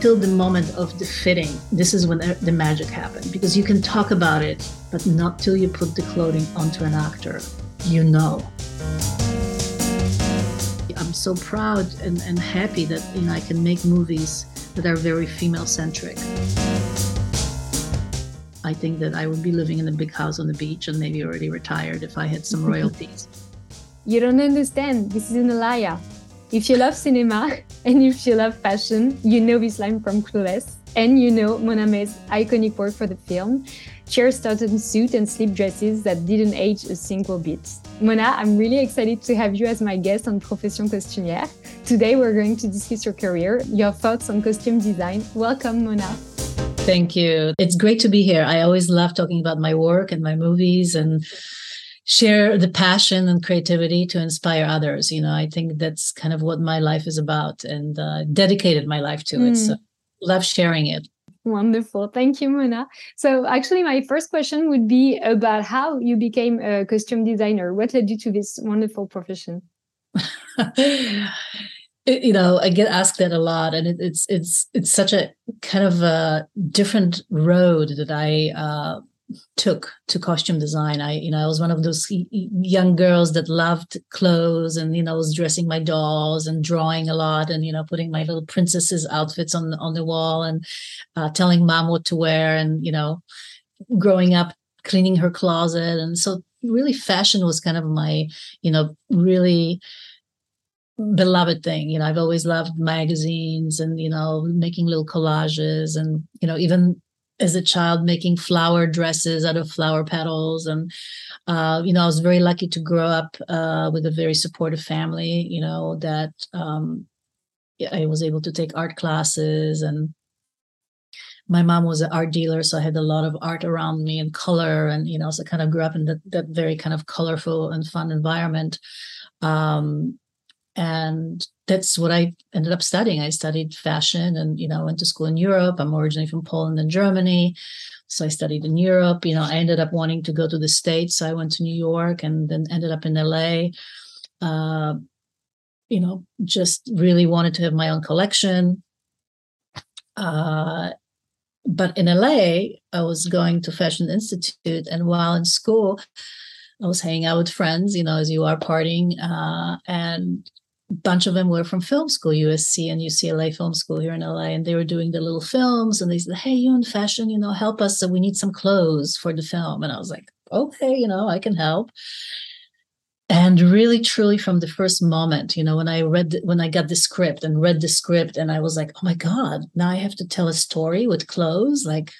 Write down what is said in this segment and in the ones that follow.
till the moment of the fitting, this is when the magic happened because you can talk about it, but not till you put the clothing onto an actor. You know. I'm so proud and, and happy that you know I can make movies that are very female centric. I think that I would be living in a big house on the beach and maybe already retired if I had some royalties. You don't understand. This is an Alaïa. If you love cinema and if you love fashion, you know this line from Clueless and you know Mona May's iconic work for the film. Cher started in suit and slip dresses that didn't age a single bit. Mona, I'm really excited to have you as my guest on Profession Costumière. Today we're going to discuss your career, your thoughts on costume design. Welcome, Mona. Thank you. It's great to be here. I always love talking about my work and my movies and share the passion and creativity to inspire others. You know, I think that's kind of what my life is about and uh, dedicated my life to mm. it. So love sharing it. Wonderful. Thank you, Mona. So, actually, my first question would be about how you became a costume designer. What led you to this wonderful profession? you know, I get asked that a lot, and it, it's it's it's such a kind of a different road that I uh, took to costume design. I, you know, I was one of those young girls that loved clothes and, you know, was dressing my dolls and drawing a lot and, you know, putting my little princesses outfits on, on the wall and uh, telling mom what to wear and, you know, growing up cleaning her closet. And so really fashion was kind of my, you know, really beloved thing you know i've always loved magazines and you know making little collages and you know even as a child making flower dresses out of flower petals. And uh, you know i was very lucky to grow up uh, with a very supportive family you know that um, i was able to take art classes. And my mom was an art dealer so i had a lot of art around me and color. And you know so i kind of grew up in that, that very kind of colorful and fun environment. Um, and that's what I ended up studying. I studied fashion and, you know, went to school in Europe. I'm originally from Poland and Germany. So I studied in Europe. You know, I ended up wanting to go to the States. So I went to New York and then ended up in LA. Uh, you know, just really wanted to have my own collection. Uh, but in LA, I was going to Fashion Institute. And while in school, I was hanging out with friends, you know, as you are partying. Uh, and bunch of them were from film school, USC and UCLA film school here in LA, and they were doing the little films. And they said, "Hey, you in fashion, you know, help us. So we need some clothes for the film." And I was like, "Okay, you know, I can help." And really, truly, from the first moment, you know, when I read, when I got the script and read the script, and I was like, "Oh my god, now I have to tell a story with clothes." Like,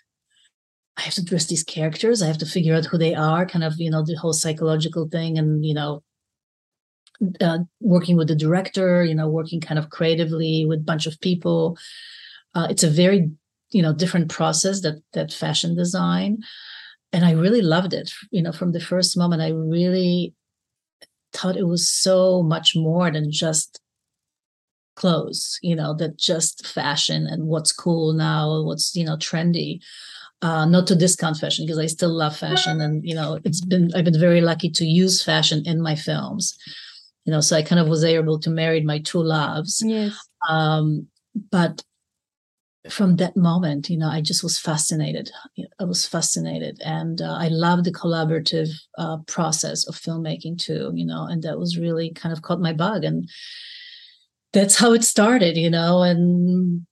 I have to dress these characters. I have to figure out who they are. Kind of, you know, the whole psychological thing, and you know, uh, working with the director, you know, working kind of creatively with a bunch of people. Uh, it's a very, you know, different process that that fashion design, and I really loved it. You know, from the first moment, I really thought it was so much more than just clothes. You know, that just fashion and what's cool now, what's you know trendy. Uh, not to discount fashion because I still love fashion, and you know, it's been I've been very lucky to use fashion in my films you know so i kind of was able to marry my two loves. Yes. Um but from that moment you know i just was fascinated. I was fascinated. And uh, i love the collaborative uh, process of filmmaking too you know and that was really kind of caught my bug. And that's how it started you know and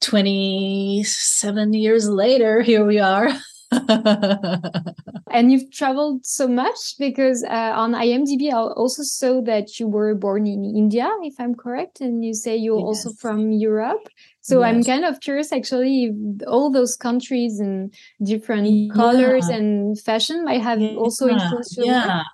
27 years later here we are and you've traveled so much because uh, on IMDb, I also saw that you were born in India, if I'm correct, and you say you're yes. also from Europe. So yes. I'm kind of curious, actually, all those countries and different yeah. colors and fashion might have yeah. also influenced your yeah. Work?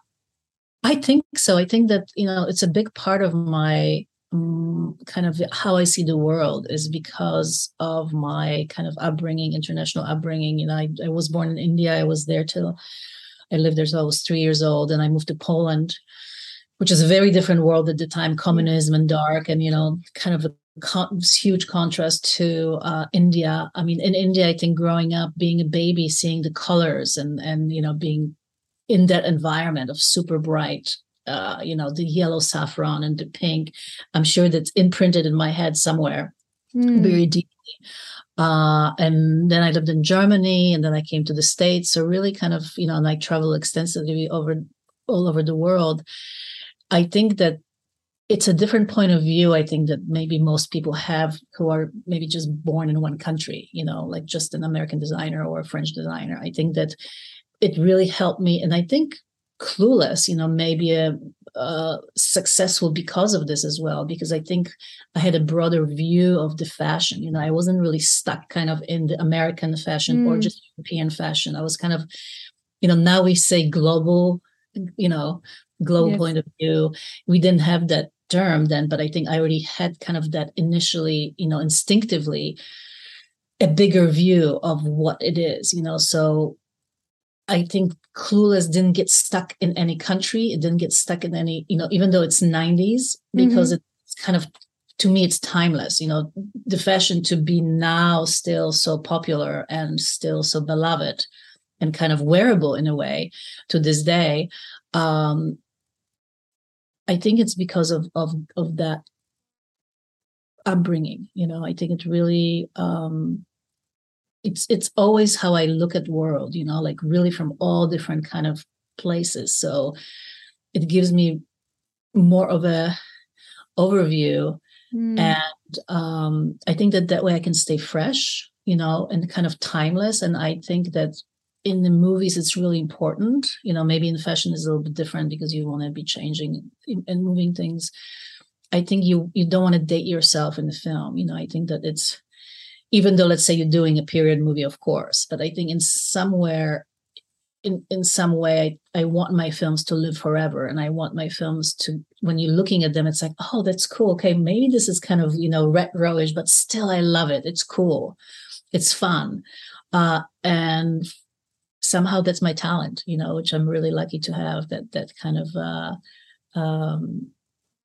I think so. I think that you know it's a big part of my um, kind of how I see the world is because of my kind of upbringing, international upbringing. You know, I, I was born in India. I was there till I lived there till I was three years old, and I moved to Poland, which is a very different world at the time, communism and dark, and you know, kind of a con- huge contrast to uh, India. I mean, in India, I think growing up, being a baby, seeing the colors and and you know, being in that environment of super bright uh, you know, the yellow saffron and the pink. I'm sure that's imprinted in my head somewhere. mm. very deeply. Uh, and then I lived in Germany, and then I came to the States. So really, kind of, you know, and I travel extensively over all over the world. I think that it's a different point of view. I think that maybe most people have who are maybe just born in one country, you know, like just an American designer or a French designer. I think that it really helped me, and I think clueless you know maybe a, uh, successful because of this as well because i think i had a broader view of the fashion you know i wasn't really stuck kind of in the american fashion mm. or just european fashion i was kind of you know now we say global you know global yes. point of view we didn't have that term then but i think i already had kind of that initially you know instinctively a bigger view of what it is you know so I think Clueless didn't get stuck in any country. It didn't get stuck in any, you know, even though it's 90s, because mm-hmm. it's kind of, to me, it's timeless. You know, the fashion to be now still so popular and still so beloved and kind of wearable in a way to this day. Um, I think it's because of of of that upbringing. You know, I think it really um, it's it's always how I look at world, you know, like really from all different kind of places. So it gives me more of a overview mm. and um, i think that that way i can stay fresh you know and kind of timeless and i think that in the movies it's really important you know maybe in fashion is a little bit different because you want to be changing and moving things i think you you don't want to date yourself in the film you know i think that it's even though let's say you're doing a period movie of course but i think in somewhere in in some way I, I want my films to live forever and i want my films to when you're looking at them it's like oh that's cool okay maybe this is kind of you know retroish but still i love it it's cool it's fun. Uh, and somehow that's my talent you know which i'm really lucky to have that that kind of uh, um,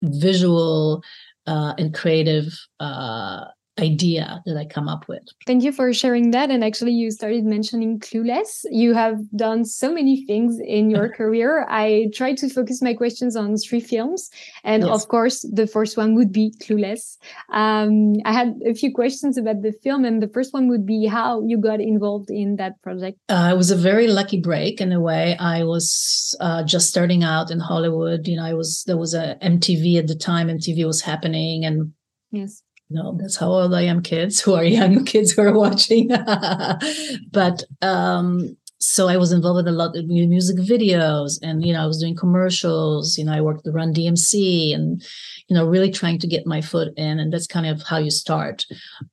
visual uh, and creative uh, idea that I come up with. Thank you for sharing that. And actually, you started mentioning Clueless. You have done so many things in your career. I tried to focus my questions on three films. And yes. of course, the first one would be Clueless. Um, I had a few questions about the film. And the first one would be how you got involved in that project. Uh, it was a very lucky break in a way. I was uh, just starting out in Hollywood. You know, I was, there was a MTV at the time, MTV was happening. And Yes no, that's how old I am, kids who are young kids who are watching. but um, so I was involved with a lot of music videos and, you know, I was doing commercials, you know, I worked the Run DMC and, you know, really trying to get my foot in. And that's kind of how you start.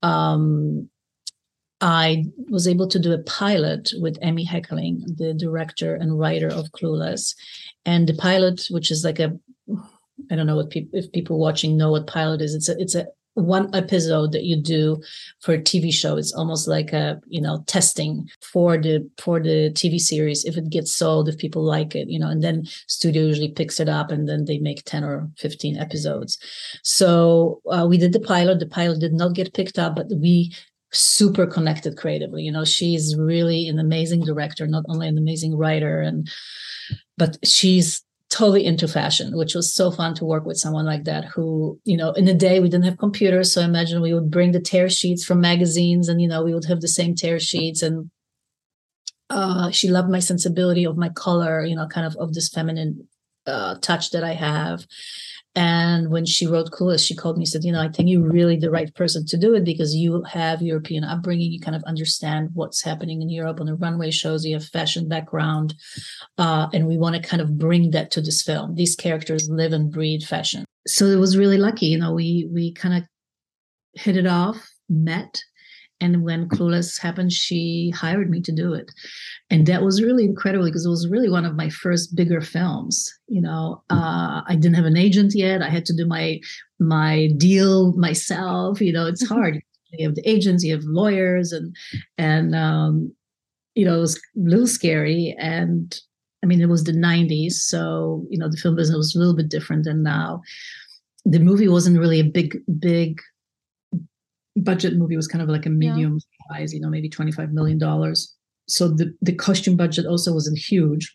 Um, I was able to do a pilot with Amy Heckerling, the director and writer of Clueless. And the pilot, which is like a I don't know if people watching know what pilot is. It's a it's a one episode that you do for a TV show. It's almost like a you know testing for the for the TV series if it gets sold, if people like it, you know, and then studio usually picks it up and then they make ten or fifteen episodes. So uh, we did the pilot. The pilot did not get picked up, but we super connected creatively. You know, she's really an amazing director, not only an amazing writer and but she's totally into fashion, which was so fun to work with someone like that who, you know, in the day we didn't have computers. So imagine we would bring the tear sheets from magazines and, you know, we would have the same tear sheets. And uh, she loved my sensibility of my color, you know, kind of of this feminine uh, touch that I have. And when she wrote Clueless, she called me and said, You know, I think you're really the right person to do it because you have European upbringing. You kind of understand what's happening in Europe on the runway shows. You have fashion background. Uh, and we want to kind of bring that to this film. These characters live and breathe fashion. So it was really lucky. You know, we we kind of hit it off, met, and when Clueless happened, she hired me to do it. And that was really incredible because it was really one of my first bigger films. You know, uh, I didn't have an agent yet. I had to do my my deal myself. You know, it's hard. you have the agents, you have lawyers, and and um, you know, it was a little scary. And I mean, it was the 90s. So, you know, the film business was a little bit different than now. The movie wasn't really a big, big budget movie was kind of like a medium yeah. size, you know, maybe $25 million. So the, the costume budget also wasn't huge.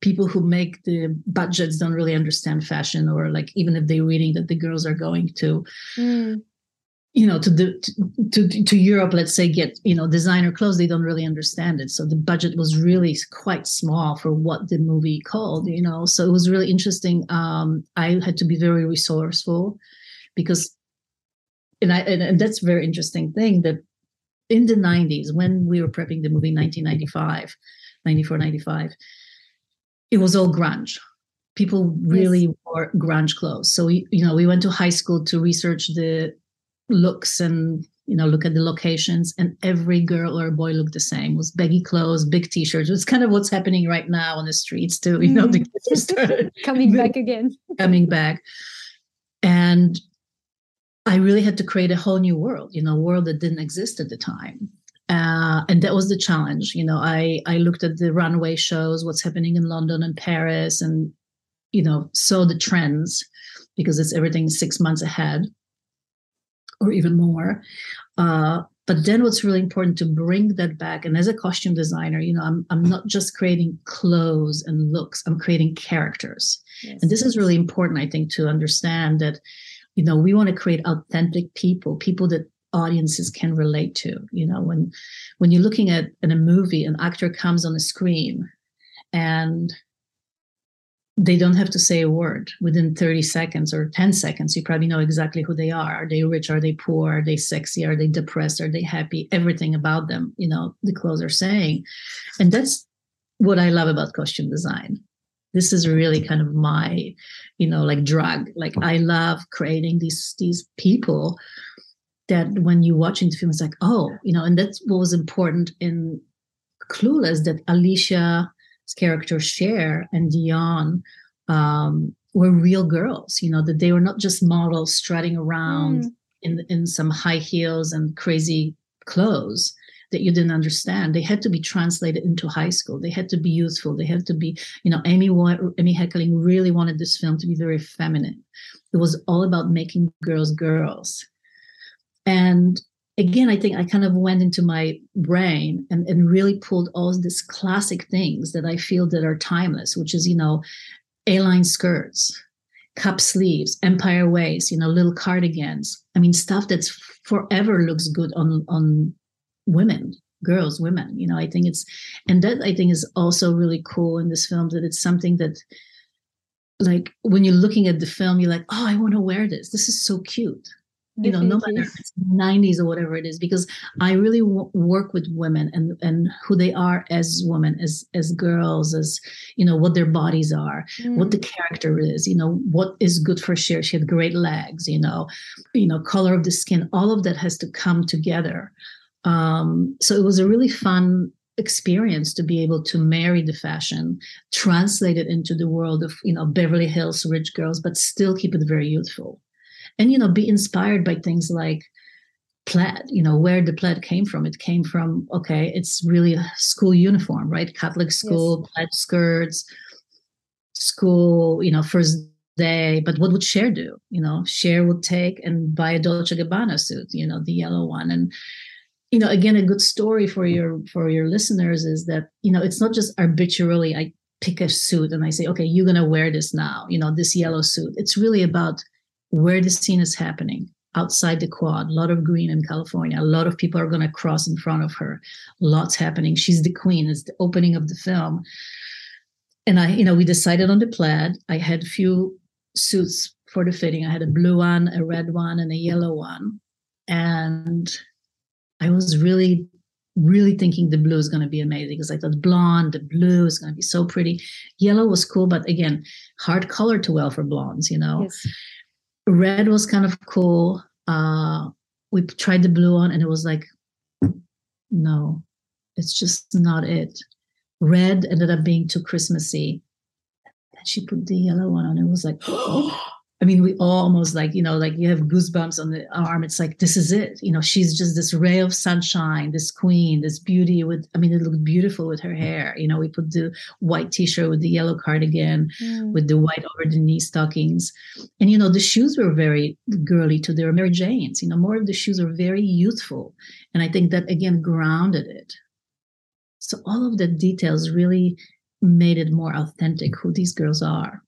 People who make the budgets don't really understand fashion, or like even if they're reading that the girls are going to. Mm. you know to the to, to, to europe let's say get you know designer clothes they don't really understand it so the budget was really quite small for what the movie called you know so it was really interesting um i had to be very resourceful because and i and, and that's a very interesting thing that in the 90s when we were prepping the movie 1995 94 95 it was all grunge. People really yes. wore grunge clothes. So we you know we went to high school to research the looks and you know look at the locations and every girl or boy looked the same. It was baggy clothes big t-shirts. It's kind of what's happening right now on the streets too you know the mm. kids started coming back again. Coming back. And i really had to create a whole new world you know a world that didn't exist at the time uh, and that was the challenge you know i i looked at the runway shows what's happening in london and paris and you know saw the trends because it's everything six months ahead or even more. Uh, but then what's really important to bring that back and as a costume designer you know i'm, I'm not just creating clothes and looks i'm creating characters yes. and this is really important i think to understand that you know we want to create authentic people people that audiences can relate to. You know when when you're looking at in a movie an actor comes on the screen and they don't have to say a word. Within 30 seconds or 10 seconds you probably know exactly who they are. Are they rich? Are they poor? Are they sexy? Are they depressed? Are they happy? Everything about them you know the clothes are saying. And that's what i love about costume design this is really kind of my you know like drug like i love creating these these people that when you're watching the film it's like oh you know and that's what was important in clueless that alicia's character Cher and Dionne um, were real girls. You know that they were not just models strutting around mm. in in some high heels and crazy clothes that you didn't understand. They had to be translated into high school. They had to be youthful. They had to be, you know, Amy Amy Heckerling really wanted this film to be very feminine. It was all about making girls girls. And again, I think I kind of went into my brain and, and really pulled all these classic things that I feel that are timeless, which is, you know, A-line skirts, cup sleeves, empire waist, you know, little cardigans. I mean, stuff that's forever looks good on on women, girls, women. You know, I think it's and that I think is also really cool in this film that it's something that like when you're looking at the film, you're like, oh, I want to wear this. This is so cute you know no matter if it's 90s or whatever it is because i really w- work with women and and who they are as women as as girls as you know what their bodies are mm. what the mm. character is you know what is good for Cher she had great legs you know you know color of the skin all of that has to come together um so it was a really fun experience to be able to marry the fashion translate it into the world of you know beverly hills rich girls but still keep it very youthful. And you know be inspired by things like plaid you know where the plaid came from. It came from okay it's really a school uniform right? Catholic school yes. plaid skirts school you know first day. But what would Cher do? You know Cher would take and buy a dolce gabbana suit you know the yellow one. And you know again a good story for your for your listeners is that you know it's not just arbitrarily i pick a suit and i say okay you're going to wear this now you know this yellow suit. It's really about where the scene is happening outside the quad. A lot of green in california. A lot of people are going to cross in front of her. Lots happening. She's the queen. It's the opening of the film. And i you know we decided on the plaid. I had a few suits for the fitting. I had a blue one a red one and a yellow one. And i was really really thinking the blue is going to be amazing because i thought blonde the blue is going to be so pretty yellow was cool but again hard color to well for blondes you know yes red was kind of cool. Uh, we tried the blue on, and it was like, no, it's just not it. Red ended up being too Christmassy. And she put the yellow one on. And it was like, oh, I mean, we all almost like, you know, like you have goosebumps on the arm. It's like, this is it. You know, she's just this ray of sunshine, this queen, this beauty with, I mean, it looked beautiful with her hair. You know, we put the white t shirt with the yellow cardigan, mm. with the white over the knee stockings. And, you know, the shoes were very girly too. They were Mary Jane's, you know, more of the shoes are very youthful. And I think that, again, grounded it. So all of the details really made it more authentic who these girls are.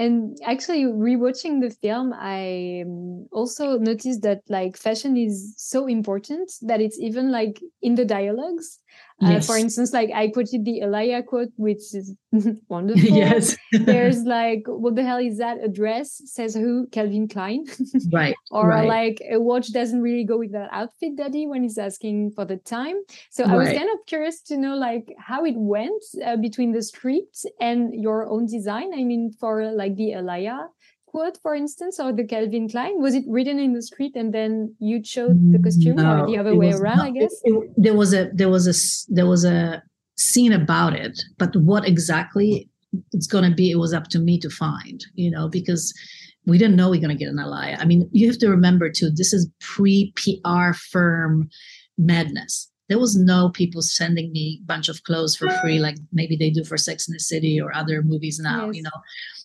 And actually, rewatching the film, I um, also noticed that like fashion is so important that it's even like in the dialogues. Yes. Uh, for instance, like I quoted the Alaïa quote, which is wonderful. yes. There's like, what the hell is that? A dress says who? Calvin Klein. right. or right. like a watch doesn't really go with that outfit, daddy, when he's asking for the time. So right. I was kind of curious to know like how it went uh, between the script and your own design. I mean, for like the Alaïa quote, for instance, or the Calvin Klein? Was it written in the script and then you chose the mm, costume, no, or the other way around? I guess it, it, there was a there was a there was a scene about it, but what exactly it's going to be, it was up to me to find. You know, because we didn't know we are going to get an Alaïa. I mean, you have to remember too. This is pre PR firm madness there was no people sending me a bunch of clothes for free like maybe they do for sex in the city or other movies now yes. you know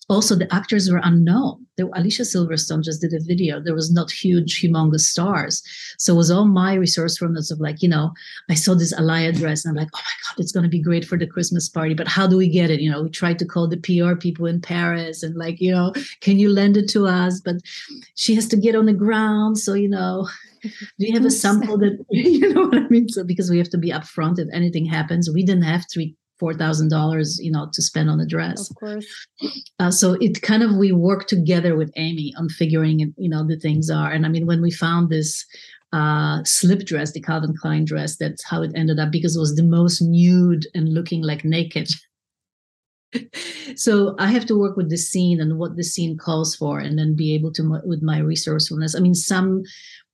also the actors were unknown. There, Alicia Silverstone just did a video. There was not huge, humongous stars. So it was all my resourcefulness of like, you know, I saw this Alaïa dress and I'm like, oh my God, it's going to be great for the Christmas party. But how do we get it? You know, we tried to call the PR people in Paris and like, you know, can you lend it to us? But she has to get on the ground. So, you know, do you have a sample that, you know what I mean? So because we have to be upfront if anything happens, we didn't have three four thousand dollars, you know, to spend on a dress. Of course. Uh, so it kind of we work together with Amy on figuring, you know, the things are. And I mean, when we found this uh, slip dress, the Calvin Klein dress, that's how it ended up because it was the most nude and looking like naked. so I have to work with the scene and what the scene calls for, and then be able to with my resourcefulness. I mean, some,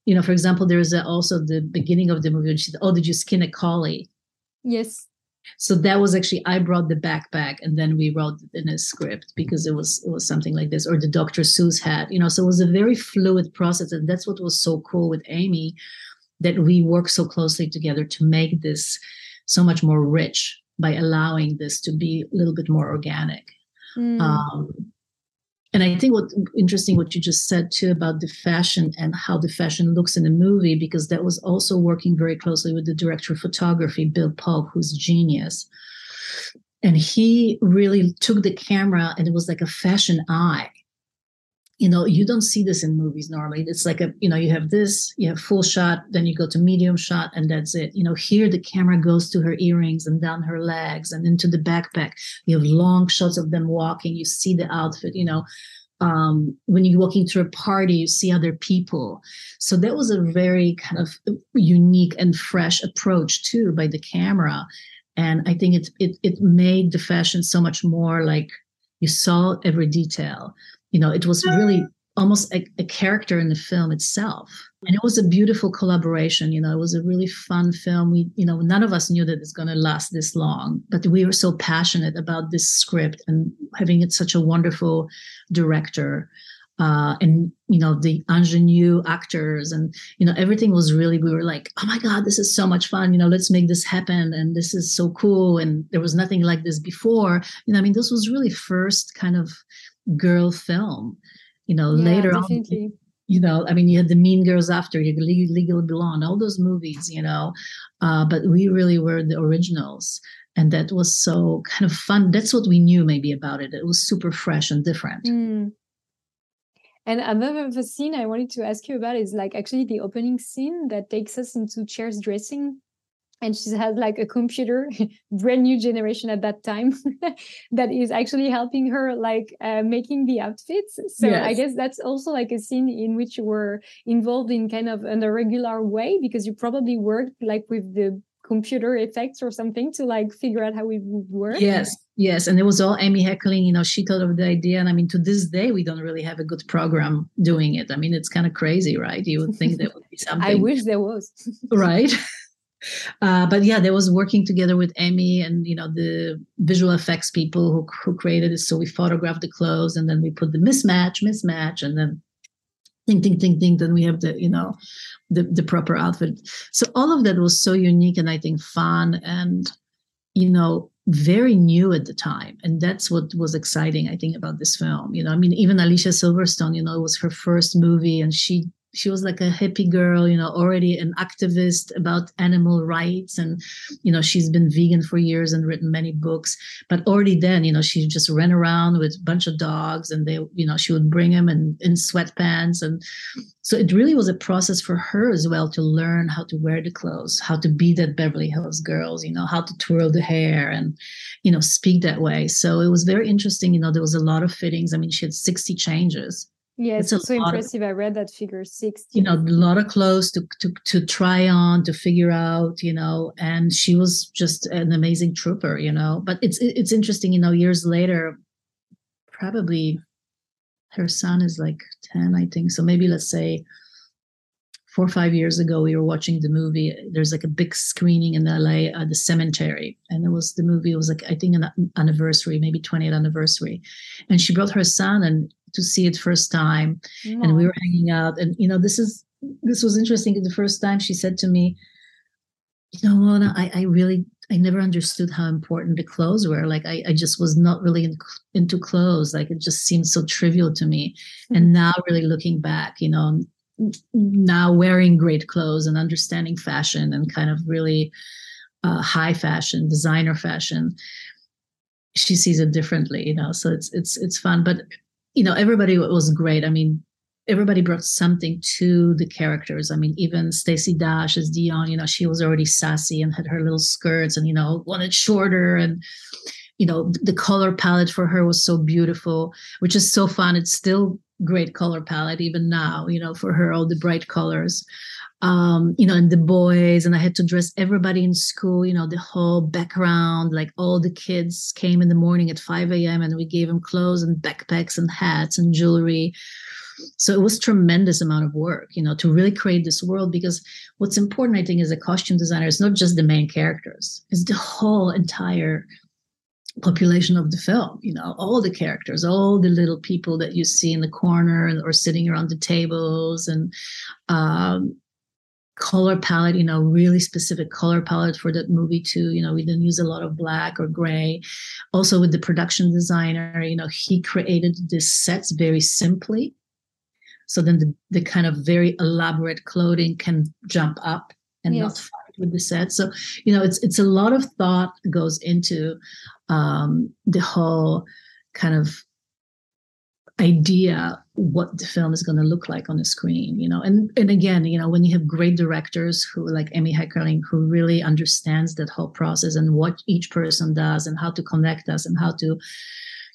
you know, for example, there is also the beginning of the movie. She said, "Oh, did you skin a collie?" Yes so that was actually i brought the backpack and then we wrote in a script because it was it was something like this or the dr seuss hat you know so it was a very fluid process and that's what was so cool with amy that we work so closely together to make this so much more rich by allowing this to be a little bit more organic mm. um, and I think what interesting what you just said too about the fashion and how the fashion looks in the movie, because that was also working very closely with the director of photography, Bill Pope, who's genius. And he really took the camera and it was like a fashion eye you know you don't see this in movies normally. It's like a you know you have this you have full shot then you go to medium shot and that's it. You know here the camera goes to her earrings and down her legs and into the backpack. You have long shots of them walking. You see the outfit you know. Um, when you're walking through a party, you see other people. So that was a very kind of unique and fresh approach too by the camera, and I think it it it made the fashion so much more like you saw every detail you know it was really almost a, a, character in the film itself. And it was a beautiful collaboration you know it was a really fun film. We you know none of us knew that it's going to last this long but we were so passionate about this script and having it such a wonderful director uh, and you know the ingenue actors and you know everything was really we were like oh my god this is so much fun you know let's make this happen and this is so cool. And there was nothing like this before. You know i mean this was really first kind of girl film. You know, yeah, later definitely. on, you know, I mean, you had the Mean Girls after, you had Legally Blonde, all those movies, you know, uh, but we really were the originals. And that was so kind of fun. That's what we knew maybe about it. It was super fresh and different. Mm. And another scene I wanted to ask you about is like actually the opening scene that takes us into Cher's dressing and she has like a computer brand new generation at that time that is actually helping her like uh, making the outfits. So yes. i guess that's also like a scene in which you were involved in kind of in a regular way because you probably worked like with the computer effects or something to like figure out how it would work. Yes yes and it was all amy heckerling you know she thought of the idea and i mean to this day we don't really have a good program doing it. I mean it's kind of crazy right? You would think there would be something i wish there was. Right uh, but yeah, there was working together with Amy and you know the visual effects people who, who created it. So we photographed the clothes and then we put the mismatch, mismatch, and then ding, ding, ding, ding. Then we have the you know the the proper outfit. So all of that was so unique and I think fun and you know very new at the time and that's what was exciting i think about this film you know i mean even alicia silverstone you know it was her first movie and she she was like a hippie girl you know already an activist about animal rights. And you know she's been vegan for years and written many books. But already then you know she just ran around with a bunch of dogs and they you know she would bring them in, in sweatpants. And so it really was a process for her as well to learn how to wear the clothes how to be that beverly hills girls you know how to twirl the hair and you know speak that way. So it was very interesting you know there was a lot of fittings. I mean she had 60 changes yeah, it's, it's so impressive. Of, I read that figure 60. You know, a lot of clothes to, to to try on, to figure out, you know, and she was just an amazing trooper, you know. But it's it's interesting, you know, years later, probably her son is like 10, I think. So maybe let's say four or five years ago, we were watching the movie. There's like a big screening in the LA, at the cemetery. And it was the movie, it was like, I think an anniversary, maybe 20th anniversary. And she brought her son and to see it first time. Mm. And we were hanging out. And, you know, this is, this was interesting. The first time she said to me, you know, Mona, I, I really, I never understood how important the clothes were. Like, I, I just was not really in, into clothes. Like, it just seemed so trivial to me. Mm. And now, really looking back, you know, now wearing great clothes and understanding fashion and kind of really uh, high fashion, designer fashion, she sees it differently. You know, so it's it's it's fun. But you know, everybody was great. I mean, everybody brought something to the characters. I mean, even Stacey Dash as Dionne, you know, she was already sassy and had her little skirts and, you know, wanted shorter and, you know, the color palette for her was so beautiful, which is so fun. It's still great color palette even now, you know, for her, all the bright colors. Um, you know, and the boys, and I had to dress everybody in school, you know, the whole background, like all the kids came in the morning at 5 a.m. and we gave them clothes and backpacks and hats and jewelry. So it was tremendous amount of work, you know, to really create this world because what's important, I think, as a costume designer it's not just the main characters, it's the whole entire population of the film you know all the characters all the little people that you see in the corner or sitting around the tables and um, color palette you know really specific color palette for that movie too. You know we didn't use a lot of black or gray. Also with the production designer you know he created this sets very simply. So then the, the kind of very elaborate clothing can jump up and yes. not fight with the set. So you know it's it's a lot of thought goes into um, the whole kind of idea what the film is going to look like on the screen you know? And and again you know when you have great directors who like Amy Heckerling who really understands that whole process and what each person does and how to connect us and how to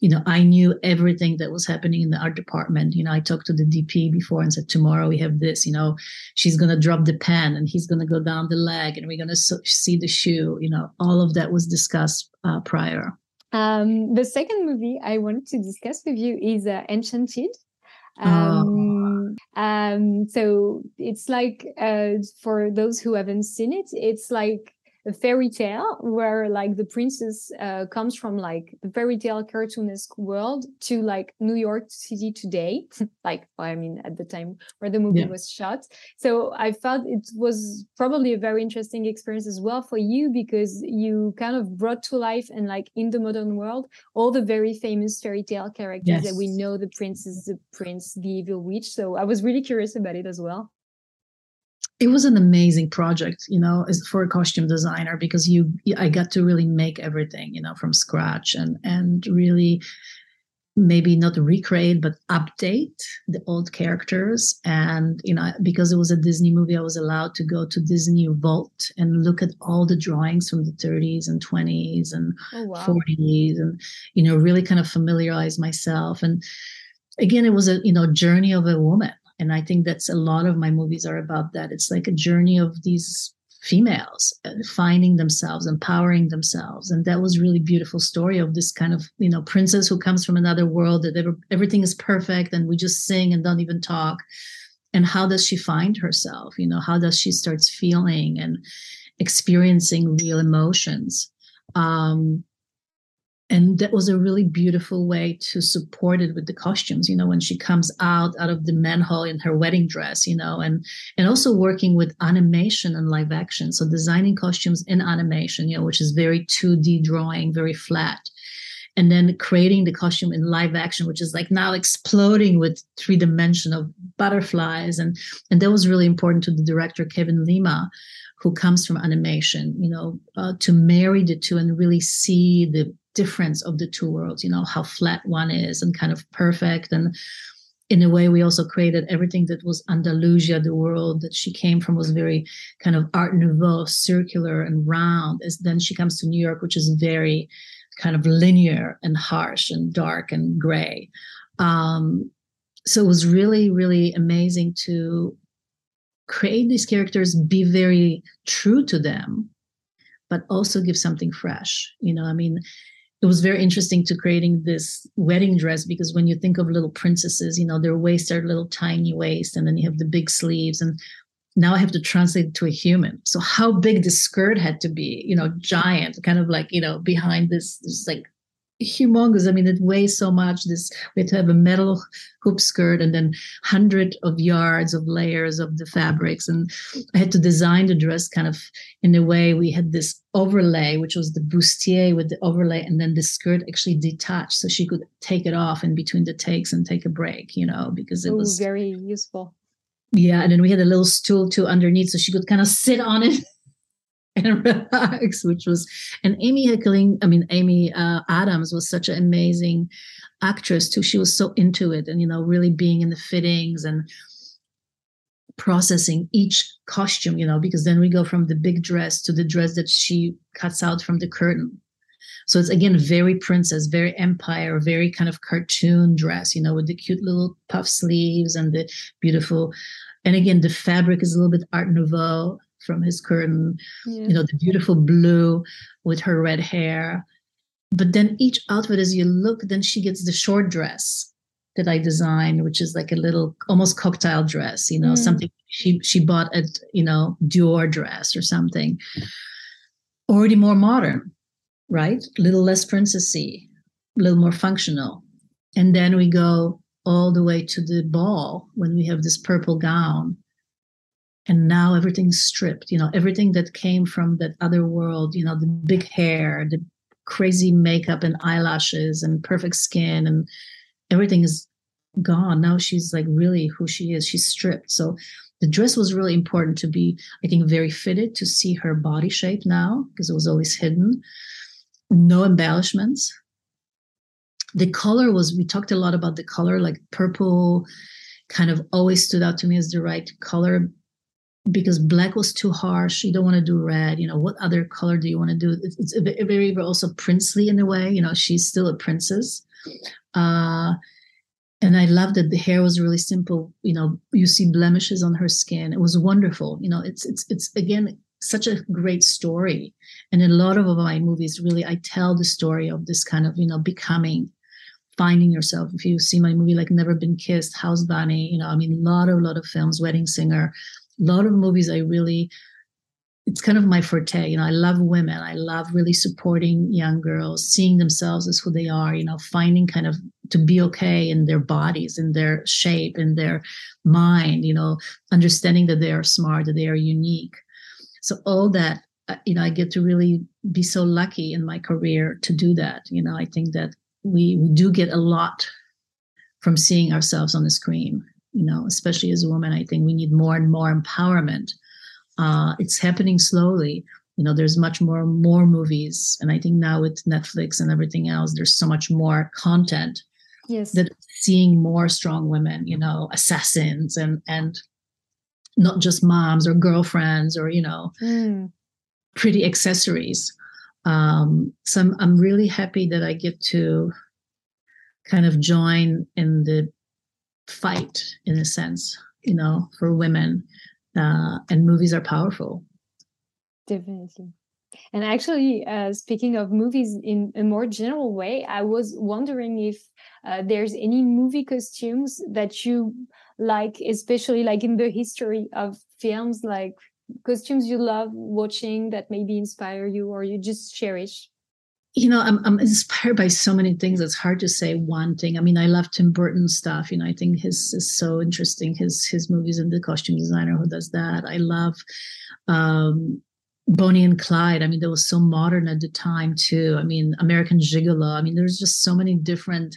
you know i knew everything that was happening in the art department. You know i talked to the dp before and said tomorrow we have this you know? She's going to drop the pen and he's going to go down the leg and we're going to so- see the shoe you know? All of that was discussed uh, prior um, the second movie i wanted to discuss with you is uh, enchanted oh. um, oh. um, so it's like uh, for those who haven't seen it it's like a fairy tale where like the princess uh, comes from like the fairy tale cartoonesque world to like New York City today, like I mean at the time where the movie yeah. was shot. So I felt it was probably a very interesting experience as well for you because you kind of brought to life and like in the modern world all the very famous fairy tale characters yes. that we know the princess, the prince, the evil witch. So I was really curious about it as well it was an amazing project you know as for a costume designer because you i got to really make everything you know from scratch and and really maybe not recreate but update the old characters. And you know because it was a disney movie i was allowed to go to disney vault and look at all the drawings from the 30s and 20s and oh, wow. 40s and you know really kind of familiarize myself. And again it was a you know journey of a woman and i think that's a lot of my movies are about that. It's like a journey of these females uh, finding themselves empowering themselves. And that was really beautiful story of this kind of you know princess who comes from another world that ever, everything is perfect and we just sing and don't even talk. And how does she find herself? You know how does she starts feeling and experiencing real emotions? Um, and that was a really beautiful way to support it with the costumes you know when she comes out out of the manhole in her wedding dress you know and and also working with animation and live action. So designing costumes in animation you know which is very 2d drawing very flat. And then creating the costume in live action which is like now exploding with three dimension of butterflies. And and that was really important to the director kevin lima who comes from animation you know uh, to marry the two and really see the difference of the two worlds you know how flat one is and kind of perfect. And in a way we also created everything that was andalasia the world that she came from was very kind of art nouveau circular and round. As then she comes to new york which is very kind of linear and harsh and dark and gray. Um, so it was really really amazing to create these characters be very true to them but also give something fresh you know i mean it was very interesting to creating this wedding dress because when you think of little princesses you know their waists are little tiny waist and then you have the big sleeves and now i have to translate to a human. So how big the skirt had to be you know giant kind of like you know behind this this like humongous. I mean, it weighs so much. This we had to have a metal hoop skirt and then hundred of yards of layers of the fabrics. And I had to design the dress kind of in a way we had this overlay, which was the bustier with the overlay, and then the skirt actually detached so she could take it off in between the takes and take a break, you know, because it Ooh, was very useful. Yeah, and then we had a little stool too underneath, so she could kind of sit on it and relax, which was and Amy Heckerling, I mean Amy uh, Adams was such an amazing actress too. She was so into it, and you know, really being in the fittings and processing each costume, you know, because then we go from the big dress to the dress that she cuts out from the curtain. So it's again very princess, very empire, very kind of cartoon dress, you know, with the cute little puff sleeves and the beautiful. And again, the fabric is a little bit Art Nouveau from his curtain, yeah. you know, the beautiful blue with her red hair. But then each outfit, as you look, then she gets the short dress that I designed, which is like a little almost cocktail dress, you know, mm. something she she bought at, you know, Dior dress or something. Already more modern, right? A little less princessy, a little more functional. And then we go all the way to the ball when we have this purple gown and now everything's stripped you know everything that came from that other world you know the big hair the crazy makeup and eyelashes and perfect skin and everything is gone. Now she's like really who she is. She's stripped. So the dress was really important to be i think very fitted to see her body shape now because it was always hidden. No embellishments. The color was we talked a lot about the color like purple kind of always stood out to me as the right color because black was too harsh. You don't want to do red. You know, what other color do you want to do? It's, it's very, also princely in a way. You know, she's still a princess. Uh, and I love that the hair was really simple. You know, you see blemishes on her skin. It was wonderful. You know, it's it's it's again such a great story. And in a lot of my movies, really, I tell the story of this kind of you know becoming, finding yourself. If you see my movie like Never Been Kissed, House Bunny, you know, I mean, a lot of a lot of films, Wedding Singer a lot of movies I really it's kind of my forte. You know, I love women. I love really supporting young girls, seeing themselves as who they are, you know, finding kind of to be okay in their bodies, in their shape, in their mind, you know, understanding that they are smart, that they are unique. So all that, uh, you know, I get to really be so lucky in my career to do that. You know, I think that we, we do get a lot from seeing ourselves on the screen you know, especially as a woman, I think we need more and more empowerment. Uh, it's happening slowly. You know, there's much more more movies, and I think now with Netflix and everything else, there's so much more content. Yes, that seeing more strong women, you know, assassins and and not just moms or girlfriends or you know, mm. pretty accessories. Um, so I'm, I'm really happy that I get to kind of join in the fight in a sense you know for women uh, and movies are powerful. Definitely. And actually uh, speaking of movies in a more general way i was wondering if uh, there's any movie costumes that you like especially like in the history of films like costumes you love watching that maybe inspire you or you just cherish you know, I'm, I'm inspired by so many things. It's hard to say one thing. I mean, I love Tim Burton stuff. You know, I think his is so interesting. His his movies and the costume designer who does that. I love um, Bonnie and Clyde. I mean, that was so modern at the time too. I mean, American Gigolo. I mean, there's just so many different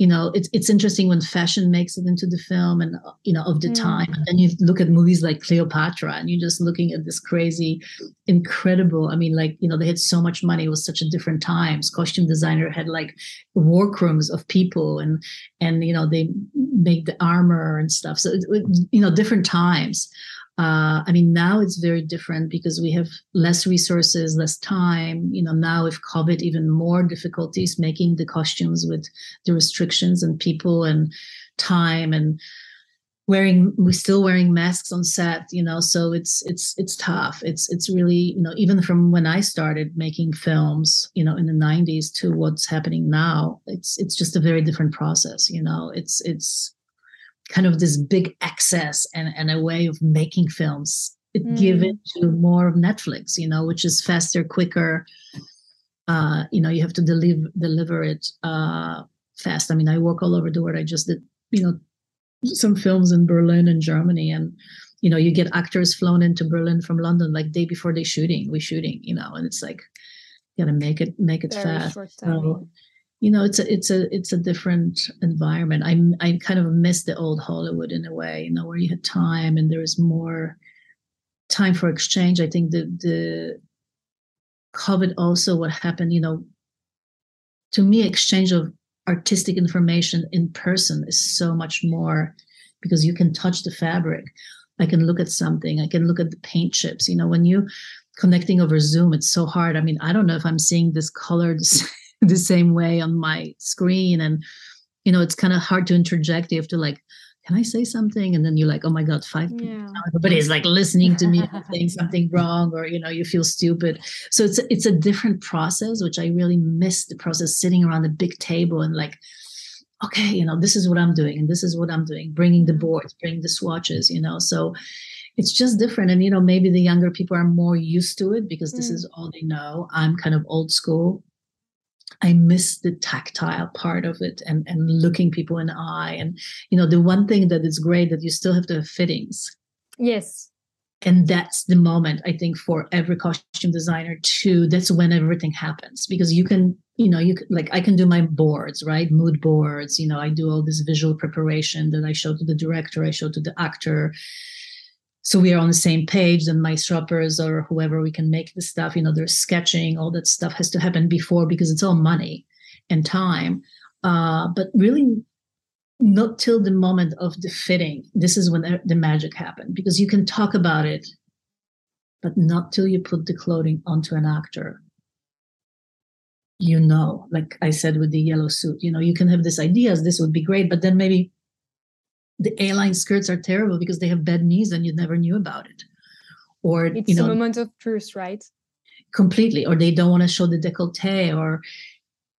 you know it's it's interesting when fashion makes it into the film and you know of the mm. time. And then you look at movies like cleopatra and you're just looking at this crazy incredible i mean like you know they had so much money. It was such a different times. Costume designer had like workrooms of people and and you know they made the armor and stuff. So it, it, you know different times uh, I mean, now it's very different because we have less resources, less time. You know, now with COVID, even more difficulties making the costumes with the restrictions and people and time and wearing we're still wearing masks on set you know so it's it's it's tough it's it's really you know even from when i started making films you know in the 90s to what's happening now it's it's just a very different process you know it's it's kind of this big access and, and a way of making films. It mm. give it to more of netflix you know which is faster quicker. Uh, you know you have to deliver deliver it uh, fast. I mean i work all over the world. I just did you know some films in berlin and germany and you know you get actors flown into berlin from london like day before they shooting we shooting you know and it's like you gotta make it make it Very fast. So, you know it's a it's a it's a different environment. I i kind of miss the old hollywood in a way you know where you had time and there was more time for exchange. I think the the covid also what happened you know to me exchange of artistic information in person is so much more because you can touch the fabric. I can look at something. I can look at the paint chips. You know when you connecting over zoom it's so hard. I mean i don't know if i'm seeing this color the same way on my screen. And you know it's kind of hard to interject. You have to like can i say something? And then you're like oh my god five yeah. everybody's like listening to me saying something wrong or you know you feel stupid. So it's it's a different process which i really miss the process sitting around a big table and like okay you know this is what i'm doing and this is what i'm doing bringing the mm-hmm. boards bringing the swatches you know? So it's just different. And you know maybe the younger people are more used to it because this mm. is all they know. I'm kind of old school I miss the tactile part of it and, and looking people in the eye. And, you know, the one thing that is great that you still have to have fittings. Yes. And that's the moment, I think, for every costume designer too. That's when everything happens because you can, you know, you can, like I can do my boards, right? Mood boards. You know, I do all this visual preparation that I show to the director, I show to the actor so we are on the same page then my shoppers or whoever we can make the stuff you know they're sketching all that stuff has to happen before because it's all money and time. Uh, but really not till the moment of the fitting this is when the magic happened because you can talk about it but not till you put the clothing onto an actor. You know like i said with the yellow suit you know you can have this ideas this would be great but then maybe the A-line skirts are terrible because they have bad knees and you never knew about it. Or it's you know, a moment of truth, right? Completely. Or they don't want to show the décolleté or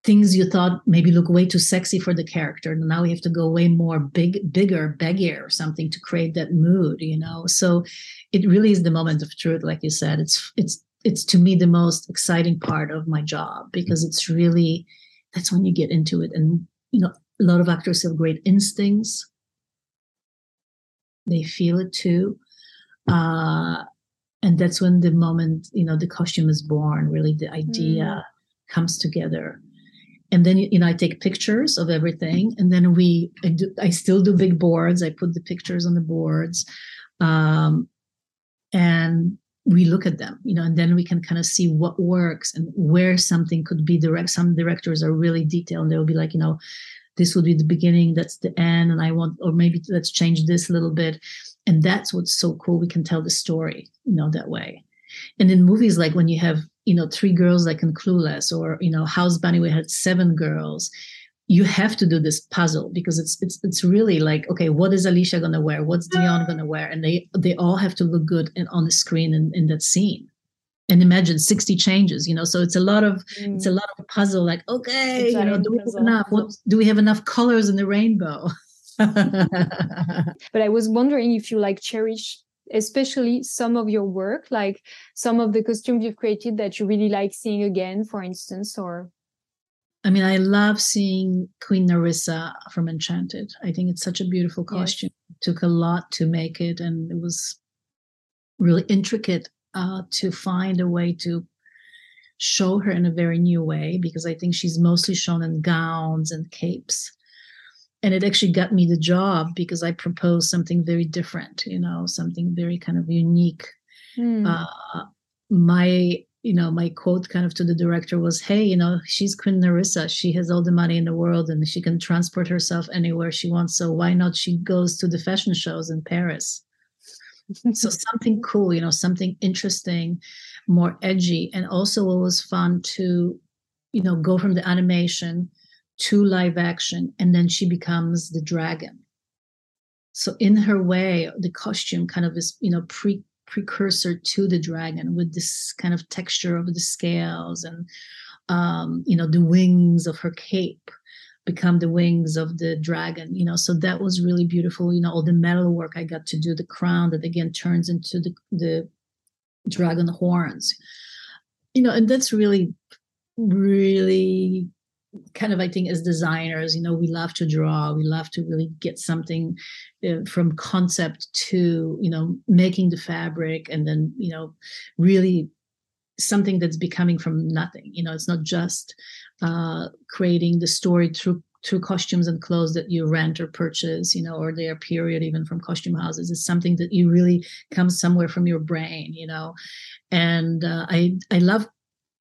things you thought maybe look way too sexy for the character. And now we have to go way more big, bigger, baggier or something to create that mood, you know. So it really is the moment of truth, like you said. It's it's it's to me the most exciting part of my job because it's really that's when you get into it. And you know, a lot of actors have great instincts they feel it too uh, and that's when the moment you know the costume is born really the idea mm. comes together and then you know i take pictures of everything and then we I, do, I still do big boards i put the pictures on the boards um, and we look at them you know and then we can kind of see what works and where something could be direct some directors are really detailed and they'll be like you know this would be the beginning that's the end and i want or maybe let's change this a little bit. And that's what's so cool. We can tell the story you know that way. And in movies like when you have you know three girls like in clueless or you know house bunny we had seven girls you have to do this puzzle because it's it's it's really like okay what is alicia going to wear? What's Dionne going to wear? And they they all have to look good in, on the screen in, in that scene and imagine 60 changes you know so it's a lot of mm. it's a mm. lot of puzzle like okay you know do we have enough what do we have enough colors in the rainbow but i was wondering if you like cherish especially some of your work like some of the costumes you've created that you really like seeing again for instance or I mean, I love seeing Queen Narissa from Enchanted. I think it's such a beautiful costume. Yes. It took a lot to make it, and it was really intricate uh, to find a way to show her in a very new way because I think she's mostly shown in gowns and capes. And it actually got me the job because I proposed something very different, you know, something very kind of unique. Mm. Uh, my you know, my quote kind of to the director was, Hey, you know, she's Queen Narissa. She has all the money in the world and she can transport herself anywhere she wants. So why not she goes to the fashion shows in Paris? So something cool, you know, something interesting, more edgy. And also it was fun to, you know, go from the animation to live action. And then she becomes the dragon. So in her way, the costume kind of is, you know, pre precursor to the dragon with this kind of texture of the scales and um, you know the wings of her cape become the wings of the dragon you know? So that was really beautiful you know all the metal work i got to do the crown that again turns into the the dragon horns. You know and that's really really kind of i think as designers you know we love to draw we love to really get something uh, from concept to you know making the fabric and then you know really something that's becoming from nothing you know it's not just uh, creating the story through through costumes and clothes that you rent or purchase you know or they are period even from costume houses it's something that you really comes somewhere from your brain you know and uh, i i love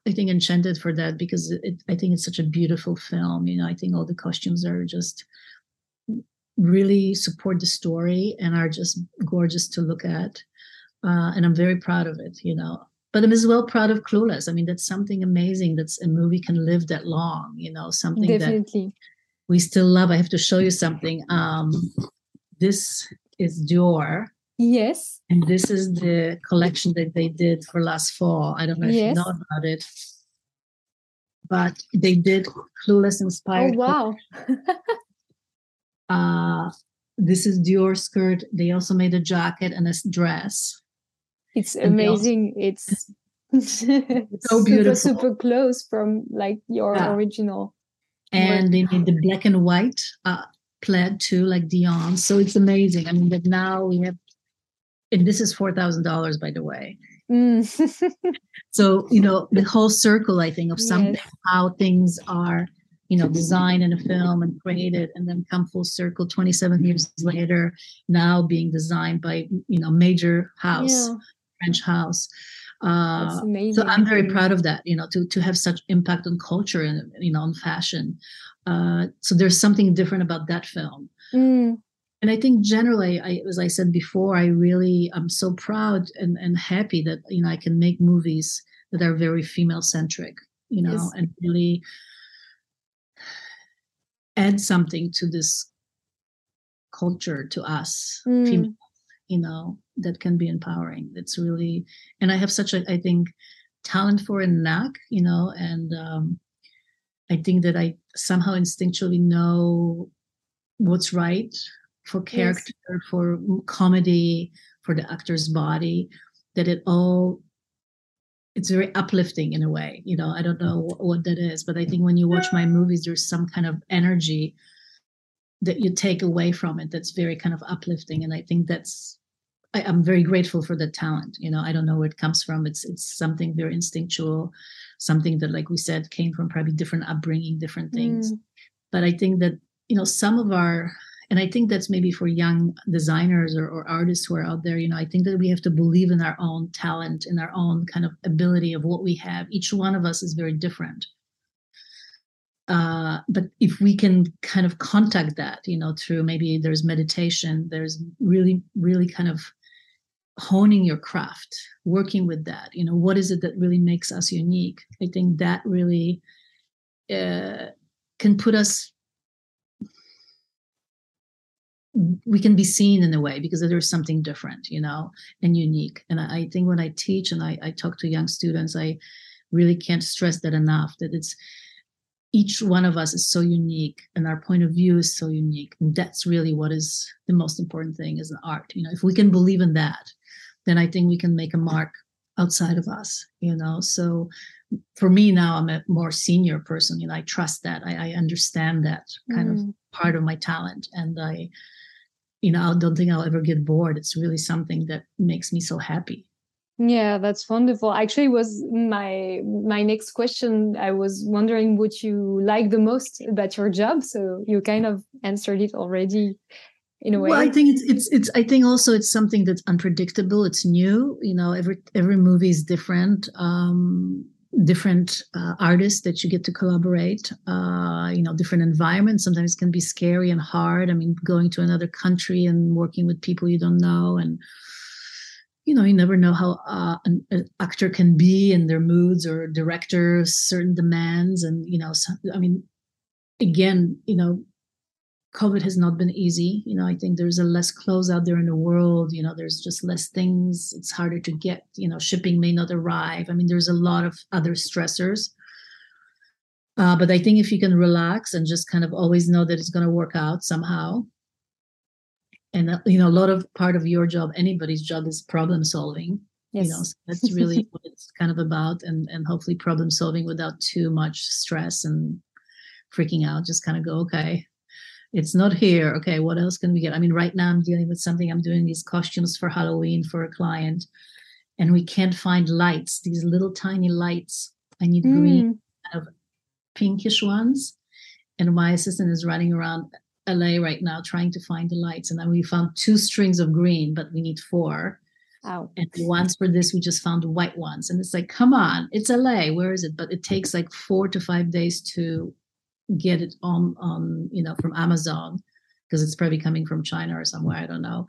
I think enchanted for that because it, I think it's such a beautiful film. You know, I think all the costumes are just really support the story and are just gorgeous to look at. Uh, and I'm very proud of it, you know. But I'm as well proud of Clueless. I mean, that's something amazing that a movie can live that long, you know, something Definitely. that we still love. I have to show you something. Um, this is Dior. Yes. And this is the collection that they did for last fall. I don't know if yes. you know about it. But they did Clueless inspired. Oh, wow. uh, this is Dior skirt. They also made a jacket and a dress. It's amazing. It's so beautiful. Super, super close from like your yeah. original. And they made the black and white uh, plaid too, like Dionne. So it's amazing. I mean, that now we have and this is four thousand dollars, by the way. Mm. so you know the whole circle, I think, of something, yes. how things are, you know, designed in a film and created, and then come full circle. Twenty seven years later, now being designed by you know major house, yeah. French house. Uh, so I'm very proud of that. You know, to to have such impact on culture and you know on fashion. Uh, so there's something different about that film. Mm and I think generally, I, as I said before, I really I'm so proud and, and happy that you know I can make movies that are very female centric, you know, yes. and really add something to this culture to us mm. female, you know, that can be empowering. That's really, and I have such a I think talent for a knack, you know, and um, I think that I somehow instinctually know what's right for character, yes. for comedy, for the actor's body, that it all it's very uplifting in a way. You know, I don't know what, what that is, but I think when you watch my movies, there's some kind of energy that you take away from it that's very kind of uplifting. And I think that's I, am very grateful for the talent. You know, I don't know where it comes from. It's it's something very instinctual, something that, like we said, came from probably different upbringing, different things. Mm. But I think that you know some of our and i think that's maybe for young designers or, or, artists who are out there you know i think that we have to believe in our own talent in our own kind of ability of what we have each one of us is very different uh, but if we can kind of contact that you know through maybe there's meditation there's really really kind of honing your craft working with that you know what is it that really makes us unique? I think that really uh, can put us we can be seen in a way because there's something different you know and unique. And i, think when i teach and I, I talk to young students i really can't stress that enough that it's each one of us is so unique and our point of view is so unique and that's really what is the most important thing is the art you know if we can believe in that then i think we can make a mark outside of us you know so for me now i'm a more senior person you know i trust that i, I understand that kind mm. of part of my talent and i you know, I don't think I'll ever get bored. It's really something that makes me so happy. Yeah, that's wonderful. Actually, was my my next question. I was wondering what you like the most about your job. So you kind of answered it already in a way. Well, I think it's it's it's I think also it's something that's unpredictable. It's new. You know, every every movie is different. Um different uh, artists that you get to collaborate uh, you know different environments sometimes it can be scary and hard i mean going to another country and working with people you don't know and you know you never know how uh, an, an, actor can be in their moods or directors certain demands and you know i mean again you know covid has not been easy. You know i think there's a less clothes out there in the world. You know there's just less things. It's harder to get you know shipping may not arrive. I mean there's a lot of other stressors. Uh, but i think if you can relax and just kind of always know that it's going to work out somehow and uh, you know a lot of part of your job anybody's job is problem solving yes. you know so that's really what it's kind of about and and hopefully problem solving without too much stress and freaking out just kind of go okay it's not here okay what else can we get i mean right now i'm dealing with something i'm doing these costumes for halloween for a client and we can't find lights these little tiny lights i need mm. green kind of pinkish ones and my assistant is running around LA right now trying to find the lights. And then we found two strings of green, but we need four. Oh. And once for this, we just found white ones. And it's like, come on, it's LA. Where is it? But it takes like four to five days to get it on on, you know, from Amazon, because it's probably coming from China or somewhere. I don't know.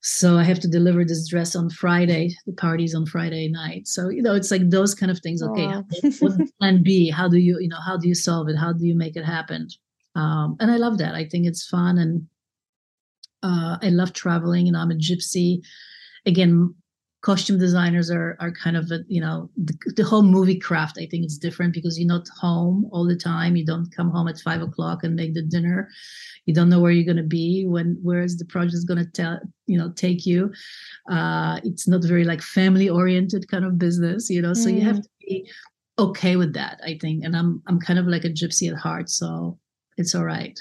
So I have to deliver this dress on Friday. The party's on Friday night. So, you know, it's like those kind of things. Okay, what's plan B? How do you, you know, how do you solve it? How do you make it happen? Um, and I love that. I think it's fun, and uh, I love traveling. And I'm a gypsy. Again, costume designers are are kind of a, you know the, the, whole movie craft. I think it's different because you're not home all the time. You don't come home at five o'clock and make the dinner. You don't know where you're going to be when where is the project going to tell you know take you. Uh, it's not very like family oriented kind of business, you know. So mm. you have mm. to be okay with that. I think, and I'm I'm kind of like a gypsy at heart, so it's all right.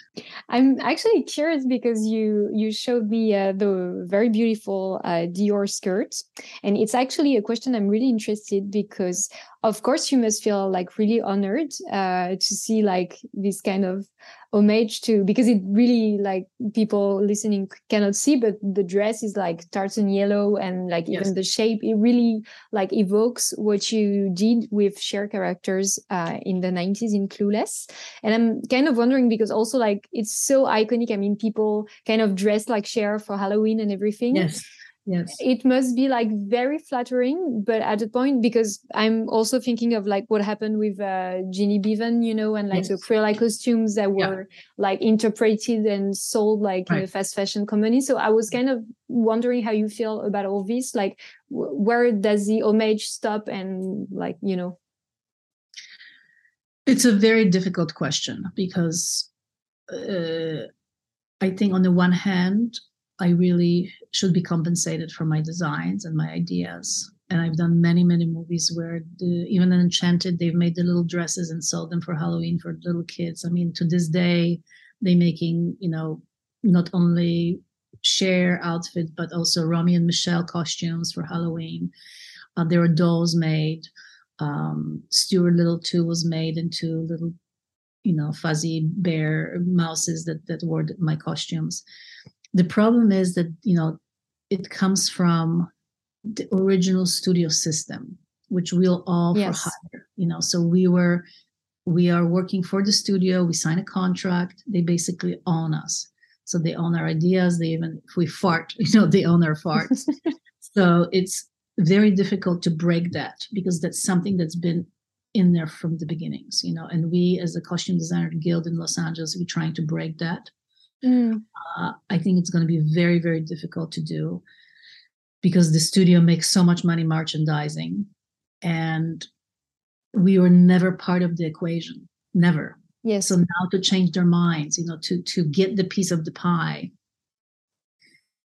I'm actually curious because you you showed me uh, the very beautiful uh, dior skirt. And it's actually a question i'm really interested because of course you must feel like really honored uh, to see like this kind of homage to because it really like people listening cannot see but the dress is like tartan yellow and like yes. even the shape it really like evokes what you did with Cher characters uh, in the 90s in clueless. And i'm kind of wondering because also like it's so iconic. I mean people kind of dress like Cher for halloween and everything. Yes yes it must be like very flattering but at a point because i'm also thinking of like what happened with uh Jenny Beavan you know and like yes. the Cruella costumes that were yeah. like interpreted and sold like right. in a fast fashion company so i was kind of wondering how you feel about all this like where does the homage stop and like you know it's a very difficult question because uh, i think on the one hand I really should be compensated for my designs and my ideas. And I've done many, many movies where the, even in Enchanted, they've made the little dresses and sold them for Halloween for little kids. I mean, to this day, they're making, you know, not only Cher outfit, but also Romy and Michelle costumes for Halloween. Uh, there were dolls made. Um, Stuart Little too was made into little, you know, fuzzy bear mouses that that wore my costumes the problem is that you know it comes from the original studio system which we'll all yes. for hire you know. So we were we are working for the studio we sign a contract they basically own us. So they own our ideas they even if we fart you know they own our farts. So it's very difficult to break that because that's something that's been in there from the beginnings you know. And we as a costume designer guild in los angeles we're trying to break that Mm. Uh, I think it's going to be very, very difficult to do because the studio makes so much money merchandising and we were never part of the equation never. Yes. So now to change their minds you know to to get the piece of the pie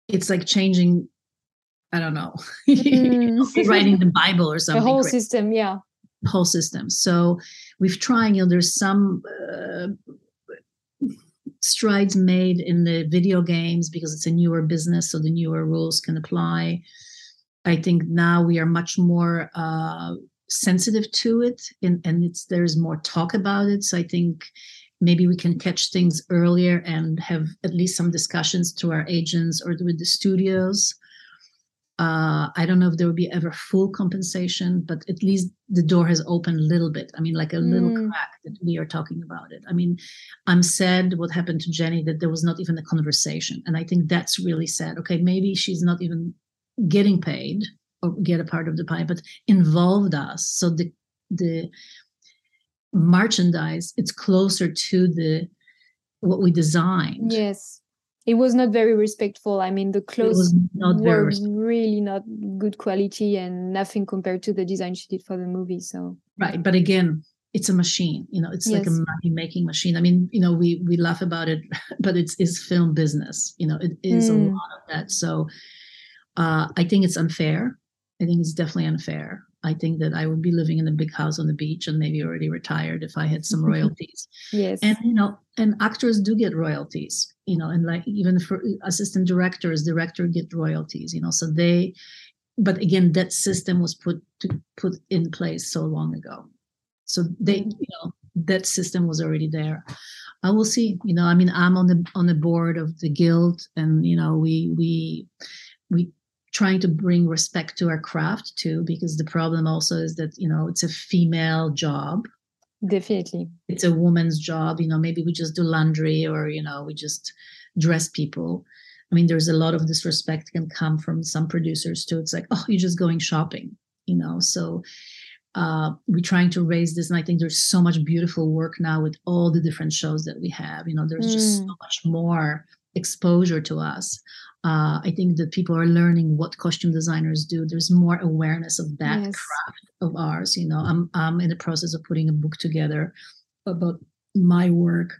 it's like changing i don't know mm. writing the bible or something the whole system yeah. Whole system. So we've tried you know there's some uh, strides made in the video games because it's a newer business, so the newer rules can apply. I think now we are much more uh, sensitive to it, and and it's there's more talk about it. So I think maybe we can catch things earlier and have at least some discussions through our agents or with the studios. Uh, I don't know if there will be ever full compensation, but at least the door has opened a little bit. I mean, like a little Mm. crack that we are talking about it. I mean, I'm sad what happened to Jenny that there was not even a conversation. And I think that's really sad. Okay, maybe she's not even getting paid or get a part of the pie, but involved us. So the the merchandise, it's closer to the what we designed. Yes. It was not very respectful. I mean, the clothes not were respectful. really not good quality and nothing compared to the design she did for the movie. So right. But again, it's a machine, you know, it's like a money making machine. I mean, you know, we we laugh about it, but it's is film business. You know, it is a Mm. lot of that. So uh I think it's unfair. I think it's definitely unfair. I think that I would be living in a big house on the beach and maybe already retired if I had some royalties. yes. and you know and actors do get royalties you know and like even for assistant directors director get royalties you know so they but again that system was put to put in place so long ago so they Mm. you know that system was already there i will see you know i mean i'm on the on the board of the guild and you know we we we trying to bring respect to our craft too because the problem also is that you know it's a female job Definitely. it's a woman's job you know maybe we just do laundry or you know we just dress people i mean there's a lot of disrespect can come from some producers too it's like oh you're just going shopping you know so uh, we're trying to raise this and i think there's so much beautiful work now with all the different shows that we have you know there's just so Mm. much more exposure to us. Uh, i think that people are learning what costume designers do. There's more awareness of that Yes. craft of ours you know. I'm i'm in the process of putting a book together about my work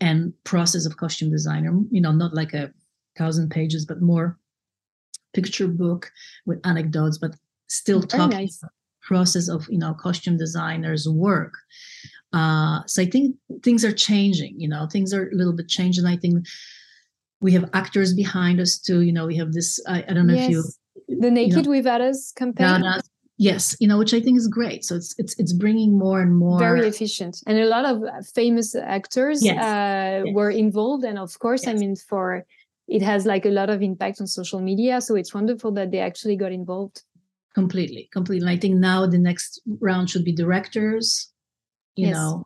and process of costume designer you know not like a thousand pages but more picture book with anecdotes but still Very talking nice. process of you know costume designers work. Uh so i think things are changing you know. Things are a little bit changed and i think we have actors behind us too you know we have this i, I don't know if you Yes. The you know, Naked Without Us campaign. Yes you know which i think is great so it's it's it's bringing more and more very efficient and a lot of uh, famous actors Yes. uh, Yes. were involved and of course i mean for it has like a lot of impact on social media so it's wonderful that they actually got involved completely completely i think now the next round should be directors you Yes. know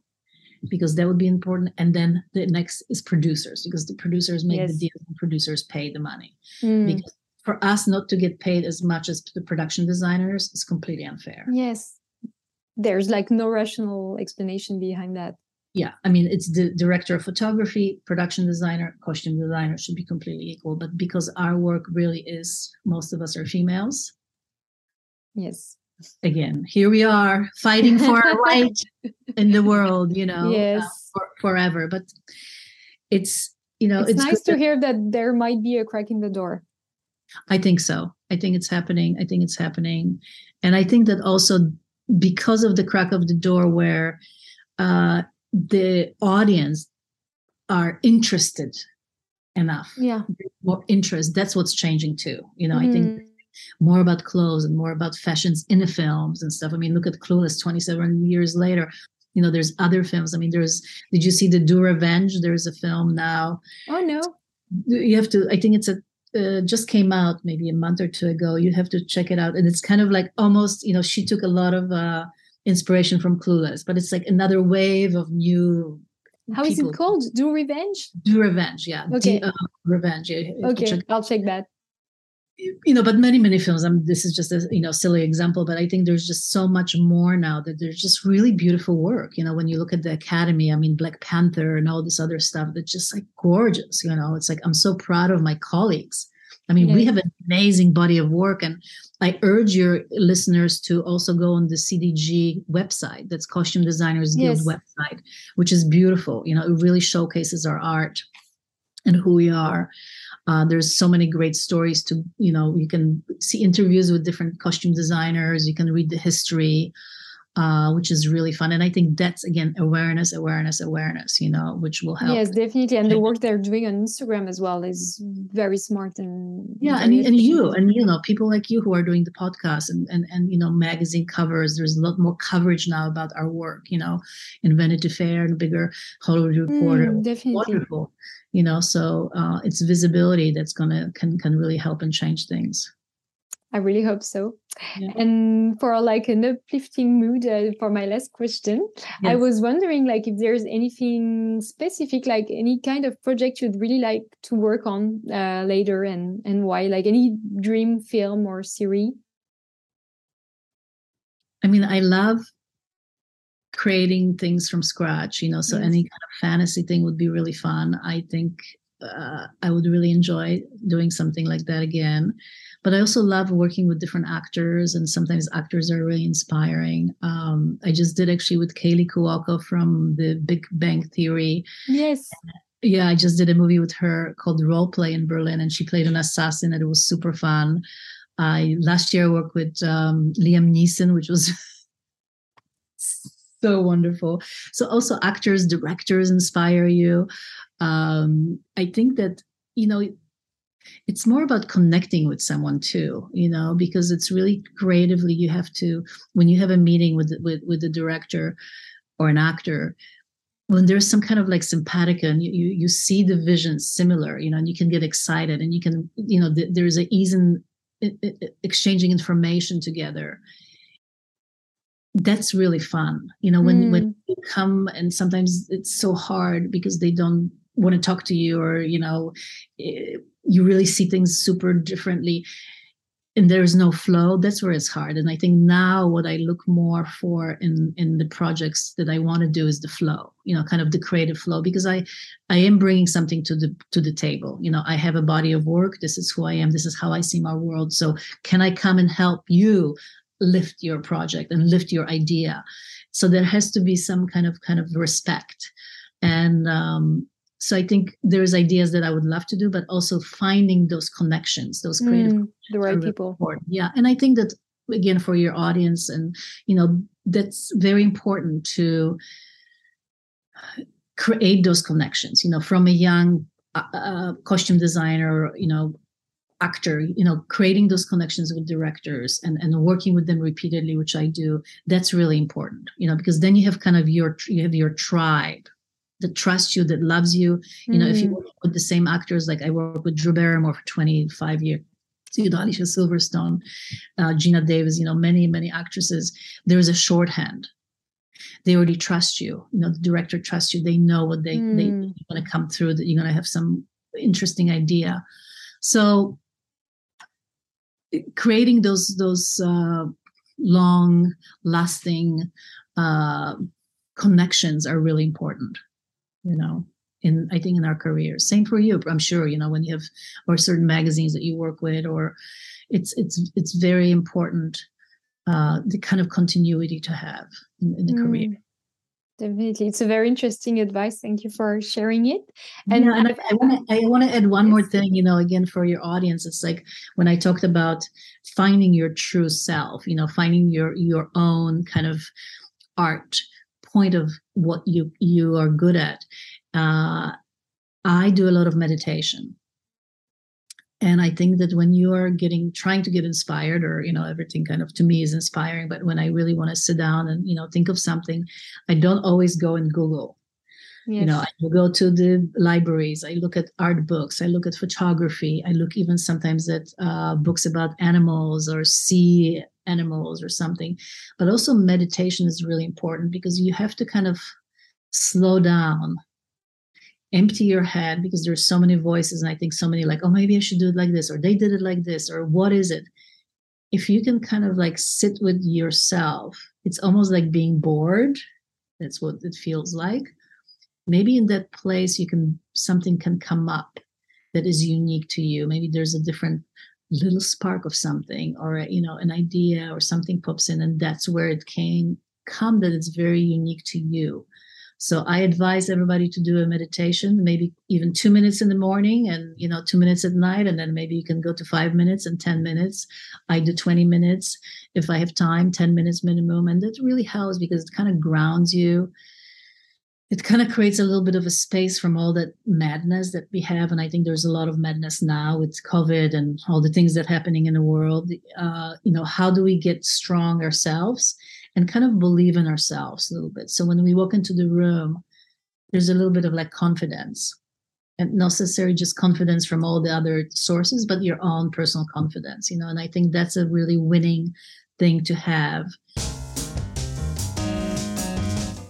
because that would be important. And then the next is producers because the producers make the Yes. deal and producers pay the money. Mm, because for us not to get paid as much as the production designers is completely unfair. Yes. There's like no rational explanation behind that. Yeah i mean it's the director of photography production designer costume designer should be completely equal but because our work really is most of us are females. Yes again here we are fighting for our right in the world you know uh, for, forever. But it's you know it's, it's, nice to that- hear that there might be a crack in the door. I think so. I think it's happening. I think it's happening. And i think that also because of the crack of the door where uh the audience are interested enough yeah. more interest that's what's changing too. You know i think Mhm. More about clothes and more about fashions in the films and stuff. I mean, look at Clueless 27 years later. You know, there's other films. I mean, there's, did you see The Do Revenge? There's a film now. oh no You have to, I think it's a, uh, just came out maybe a month or two ago. You have to check it out. And it's kind of like almost, you know, she took a lot of uh, inspiration from Clueless, but it's like another wave of new. how is people. it called do revenge Do Revenge, yeah. Okay. Uh, Revenge. Yeah, you have to okay check i'll check that you know but many many films i mean this is just a you know silly example but i think there's just so much more now that there's just really beautiful work you know when you look at the academy i mean black panther and all this other stuff that's just like gorgeous you know it's like i'm so proud of my colleagues. I mean we have an amazing body of work and i urge your listeners to also go on the cdg website that's costume designers guild Yes. website which is beautiful you know it really showcases our art and who we are uh, there's so many great stories to, you know, you can see interviews with different costume designers. You can read the history. Uh, which is really fun. And I think that's again awareness, awareness, awareness. You know, which will help. Yes, definitely. And the work they're doing on Instagram as well is very smart and yeah. And, and you and you know people like you who are doing the podcast and and and you know magazine covers. There's a lot more coverage now about our work. You know, in Vanity Fair and bigger Hollywood Reporter. Mm, definitely. Wonderful. You know, so uh, it's visibility that's gonna can can really help and change things. I really hope so. Yeah. And for like an uplifting mood uh, for my last question, yes. I was wondering like if there's anything specific, like any kind of project you'd really like to work on uh, later and and why, like any dream film or series. I mean, I love creating things from scratch, you know, so yes. any kind of fantasy thing would be really fun. I think uh, I would really enjoy doing something like that again but I also love working with different actors, and sometimes actors are really inspiring. Um, I just did actually with Kaley Cuoco from the Big Bang Theory. Yes. Yeah, I just did a movie with her called Role Play in Berlin, and she played an assassin, and it was super fun. I last year I worked with um, Liam Neeson, which was so wonderful. So also actors, directors inspire you. Um, I think that you know it's more about connecting with someone too you know because it's really creatively you have to when you have a meeting with with with the director or an actor when there's some kind of like sympathetic and you, you, you see the vision similar you know and you can get excited and you can you know th- there's a ease in exchanging information together that's really fun you know when mm. when you come and sometimes it's so hard because they don't want to talk to you or you know eh, you really see things super differently and there's no flow that's where it's hard. And i think now what i look more for in in the projects that i want to do is the flow you know kind of the creative flow because i i am bringing something to the to the table. You know i have a body of work this is who i am this is how i see my world. So can i come and help you lift your project and lift your idea? So there has to be some kind of kind of respect. And um so i think there's ideas that i would love to do but also finding those connections those creative mm, the right people important. yeah and i think that again for your audience and you know that's very important to create those connections you know from a young uh, uh, costume designer you know actor you know creating those connections with directors and and working with them repeatedly which i do that's really important you know because then you have kind of your you have your tribe that trusts you, that loves you. You know, if you mm. work with the same actors, like I work with Drew Barrymore for 25 years, you know, Alicia Silverstone, uh, Geena Davis, you know, many, many actresses, there is a shorthand. They already trust you. You know, the director trusts you. They know what they, mm. they are going to come through, that you're going to have some interesting idea. So creating those, those uh, long lasting uh, connections are really important you know in i think in our careers same for you i'm sure you know when you have or certain magazines that you work with or it's it's it's very important uh the kind of continuity to have in, in the mm. career definitely it's a very interesting advice thank you for sharing it. And, yeah, and i want to i want to add one more thing you know again for your audience it's like when i talked about finding your true self you know finding your your own kind of art point of what you you are good at uh, i do a lot of meditation and i think that when you are getting trying to get inspired or you know everything kind of to me is inspiring but when i really want to sit down and you know think of something i don't always go and google yes. you know i go to the libraries i look at art books i look at photography i look even sometimes at uh, books about animals or sea animals or something. But also, meditation is really important because you have to kind of slow down, empty your head because there's so many voices. And I think so many like, oh, maybe I should do it like this, or they did it like this, or what is it? If you can kind of like sit with yourself, it's almost like being bored. That's what it feels like. Maybe in that place, you can something can come up that is unique to you. Maybe there's a different little spark of something or you know an idea or something pops in and that's where it can come that it's very unique to you So I advise everybody to do a meditation, maybe even two minutes in the morning and, you know, two minutes at night. And then maybe you can go to five minutes and 10 minutes. I do 20 minutes if I have time, 10 minutes minimum. And that really helps because it kind of grounds you. It kind of creates a little bit of a space from all that madness that we have. And I think there's a lot of madness now with COVID and all the things that happening in the world. Uh, you know, how do we get strong ourselves? and kind of believe in ourselves a little bit. So when we walk into the room, there's a little bit of like confidence and not necessarily just confidence from all the other sources, but your own personal confidence, you know, and I think that's a really winning thing to have.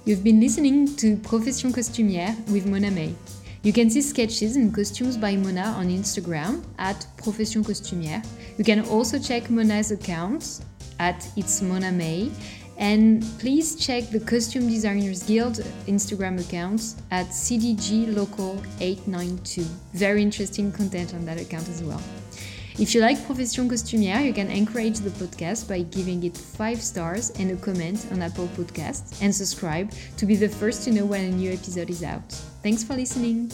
You've been listening to Profession Costumière with Mona May. You can see sketches and costumes by Mona on Instagram at Profession Costumière. You can also check Mona's account at It's Mona May and please check the Costume Designers Guild Instagram account at CDG Local 892. Very interesting content on that account as well. If you like Profession Costumière, you can encourage the podcast by giving it 5 stars and a comment on Apple Podcasts and subscribe to be the first to know when a new episode is out. Thanks for listening.